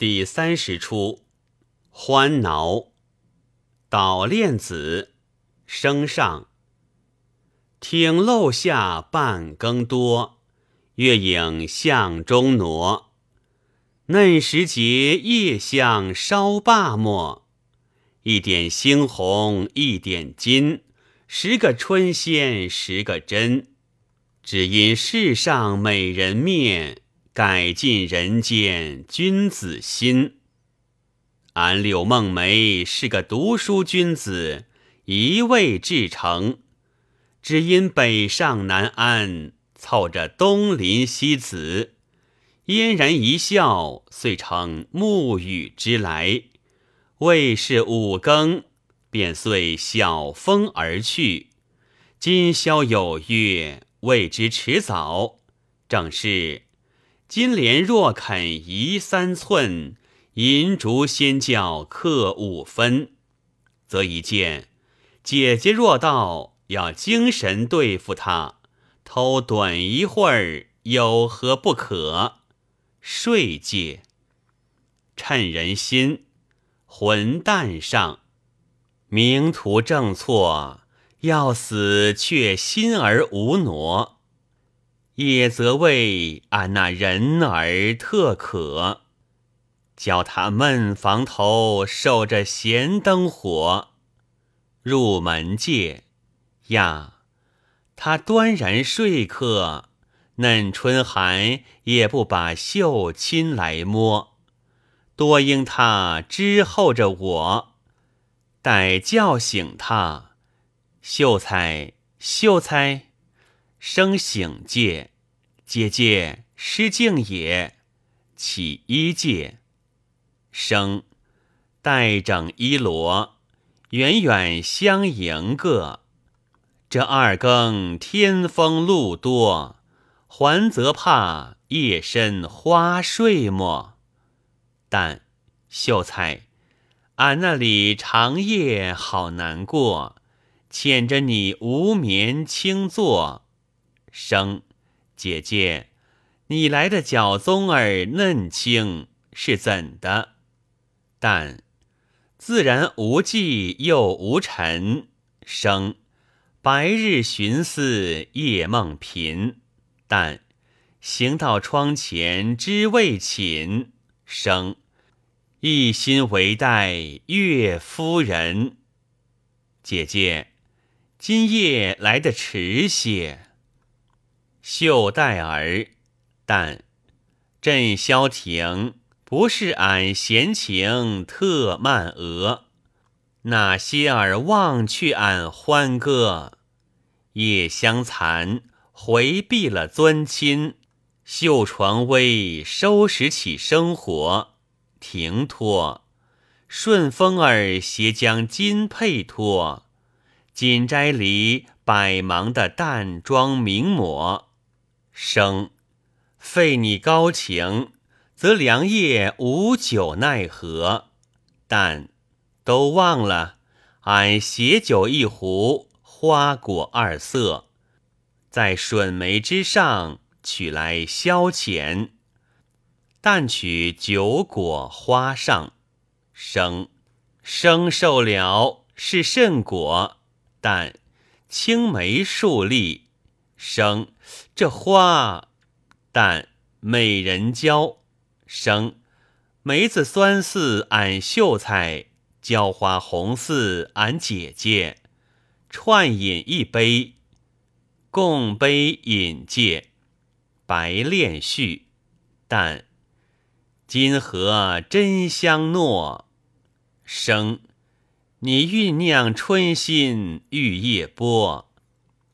第三十出，欢挠，捣练子，升上。听漏下半更多，月影向中挪。嫩时节夜香烧罢末，一点猩红一点金，十个春仙十个真，只因世上美人面。改尽人间君子心。俺柳梦梅是个读书君子，一味至诚。只因北上南安，凑着东邻西子，嫣然一笑，遂成暮雨之来。未是五更，便遂晓风而去。今宵有月，谓之迟早，正是。金莲若肯移三寸，银烛先教刻五分，则一见姐姐若到，要精神对付他，偷盹一会儿有何不可？睡戒，趁人心，魂淡上，名图正错，要死却心而无挪。也则为俺那人儿特可，教他闷房头守着闲灯火，入门界呀，他端然睡客，嫩春寒也不把绣亲来摸，多应他之后着我，待叫醒他，秀才，秀才。生醒戒，姐姐失敬也。起衣戒，生待整衣罗，远远相迎个。这二更天风露多，还则怕夜深花睡么？但秀才，俺那里长夜好难过，遣着你无眠轻坐。生，姐姐，你来的脚棕儿嫩青是怎的？但自然无忌又无尘。生，白日寻思夜梦频。但行到窗前知未寝。生，一心唯待岳夫人。姐姐，今夜来的迟些。秀带儿，但朕消停，不是俺闲情特慢额。那些儿忘去俺欢歌，夜相残，回避了尊亲。绣床微，收拾起生活，停脱。顺风儿携将金佩托，锦斋里百忙的淡妆明抹。生，废你高情，则良夜无酒奈何？但都忘了，俺携酒一壶，花果二色，在笋梅之上取来消遣。但取酒果花上，生生受了是甚果？但青梅树立。生，这花，但美人娇。生，梅子酸似俺秀才，娇花红似俺姐姐。串饮一杯，共杯饮戒，白练续。但今何真香糯？生，你酝酿春心玉叶波。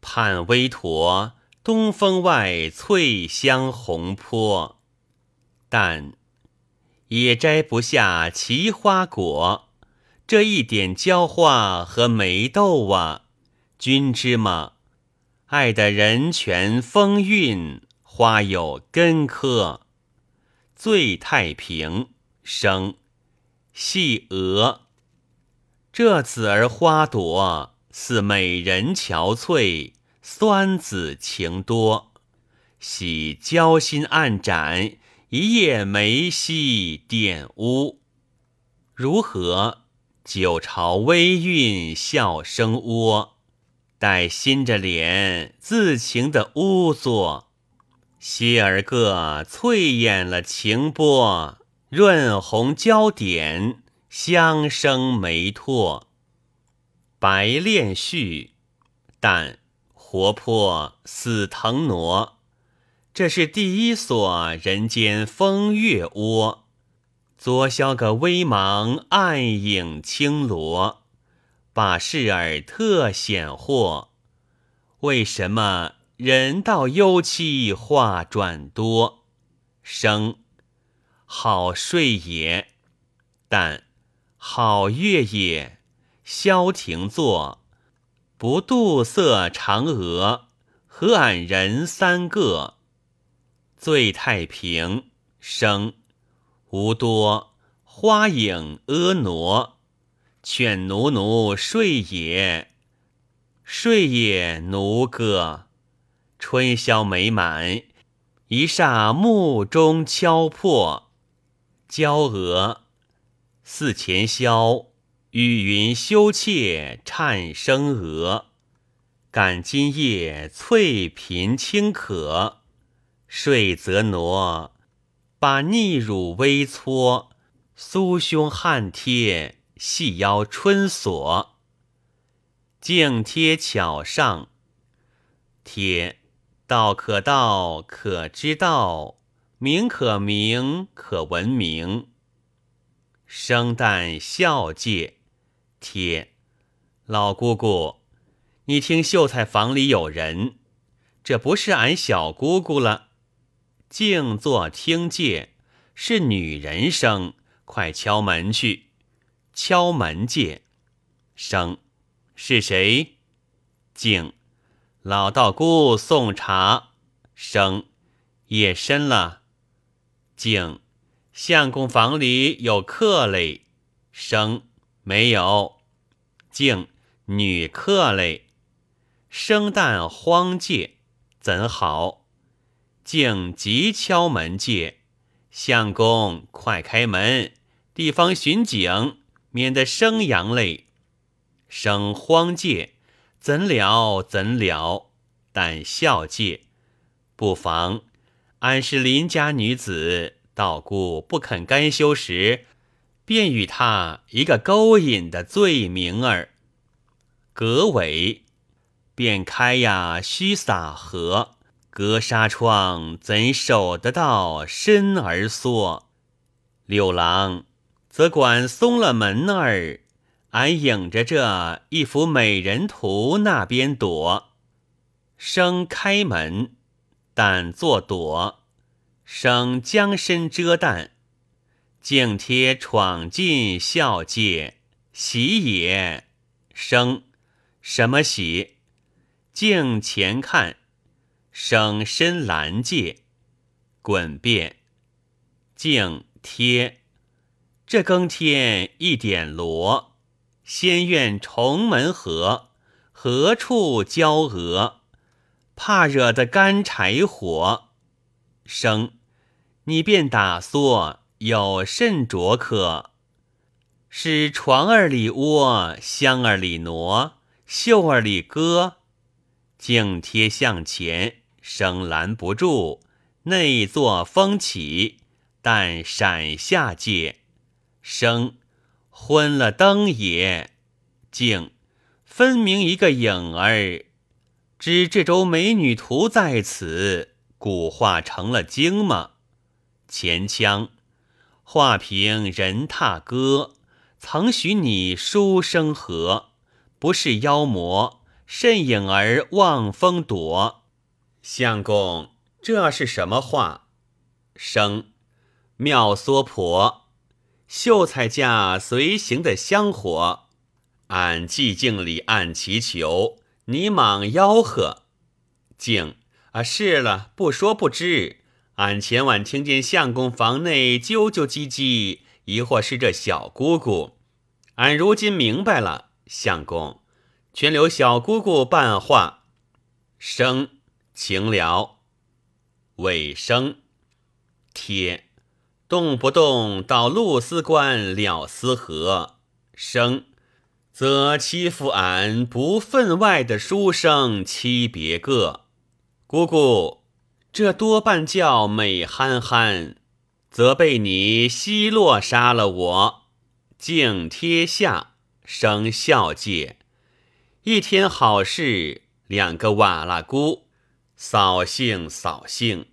盼微驼，东风外翠香红坡，但也摘不下奇花果。这一点娇花和梅豆啊，君知吗？爱的人权风韵，花有根科，最太平生细娥。这子儿花朵。似美人憔悴，酸子情多，喜交心暗展，一夜梅溪点污。如何？九朝微韵笑声窝，待新着脸自情的乌作。歇儿个翠眼了情波，润红娇点香生眉唾。白练絮，但活泼似藤挪。这是第一所人间风月窝。昨宵个微茫暗影轻罗，把事儿特显惑。为什么人道幽期话转多？生好睡也，但好月也。消停坐，不度色嫦娥，和俺人三个。醉太平生。无多花影婀娜，劝奴奴睡也，睡也奴歌。春宵美满，一霎目中敲破。娇娥似前宵，雨云羞怯颤声娥。感今夜翠贫轻可，睡则挪。把逆乳微搓，酥胸汗贴，细腰春锁。镜贴巧上，贴道可道，可知道；名可名，可闻名。生旦孝介，贴老姑姑，你听秀才房里有人，这不是俺小姑姑了。静坐听戒，是女人声，快敲门去。敲门戒，声是谁？静，老道姑送茶。声夜深了。静，相公房里有客嘞。声没有。静，女客类。生旦荒界，怎好？竟急敲门戒，相公快开门，地方巡警，免得生阳泪。生荒界，怎了怎了？但孝戒，不妨。俺是邻家女子，道姑不肯甘休时，便与他一个勾引的罪名儿。隔尾，便开呀，须撒河。隔纱窗怎守得到身儿缩？六郎则管松了门儿，俺影着这一幅美人图那边躲。生开门，但作躲；生将身遮弹，竟贴闯进孝界喜也。生什么喜？镜前看。生深蓝界，滚变，静贴。这更天一点罗，仙愿重门合，何处娇娥？怕惹得干柴火。生，你便打缩，有甚着可？是床儿里窝，香儿里挪，袖儿里搁，镜贴向前。生拦不住，内作风起，但闪下界。生昏了灯也，静分明一个影儿。知这周美女图在此，古画成了精吗？前腔画屏人踏歌，曾许你书生和，不是妖魔，甚影儿望风躲。相公，这是什么话？生妙娑婆，秀才家随行的香火，俺寂静里暗祈求，你莽吆喝。静啊，是了，不说不知。俺前晚听见相公房内啾啾唧唧，疑惑是这小姑姑。俺如今明白了，相公，全留小姑姑办话。生。情了，尾声，贴，动不动到露丝关了丝河。生，则欺负俺不分外的书生妻别个。姑姑，这多半叫美憨憨，则被你奚落杀了我。敬天下，生孝戒。一天好事，两个瓦剌姑，扫兴扫兴。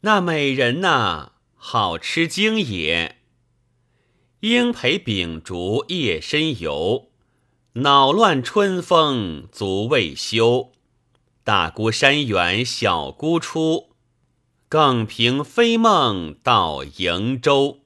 那美人呐，好吃惊也。应陪秉烛夜深游，恼乱春风足未休。大姑山远小姑出，更凭飞梦到瀛洲。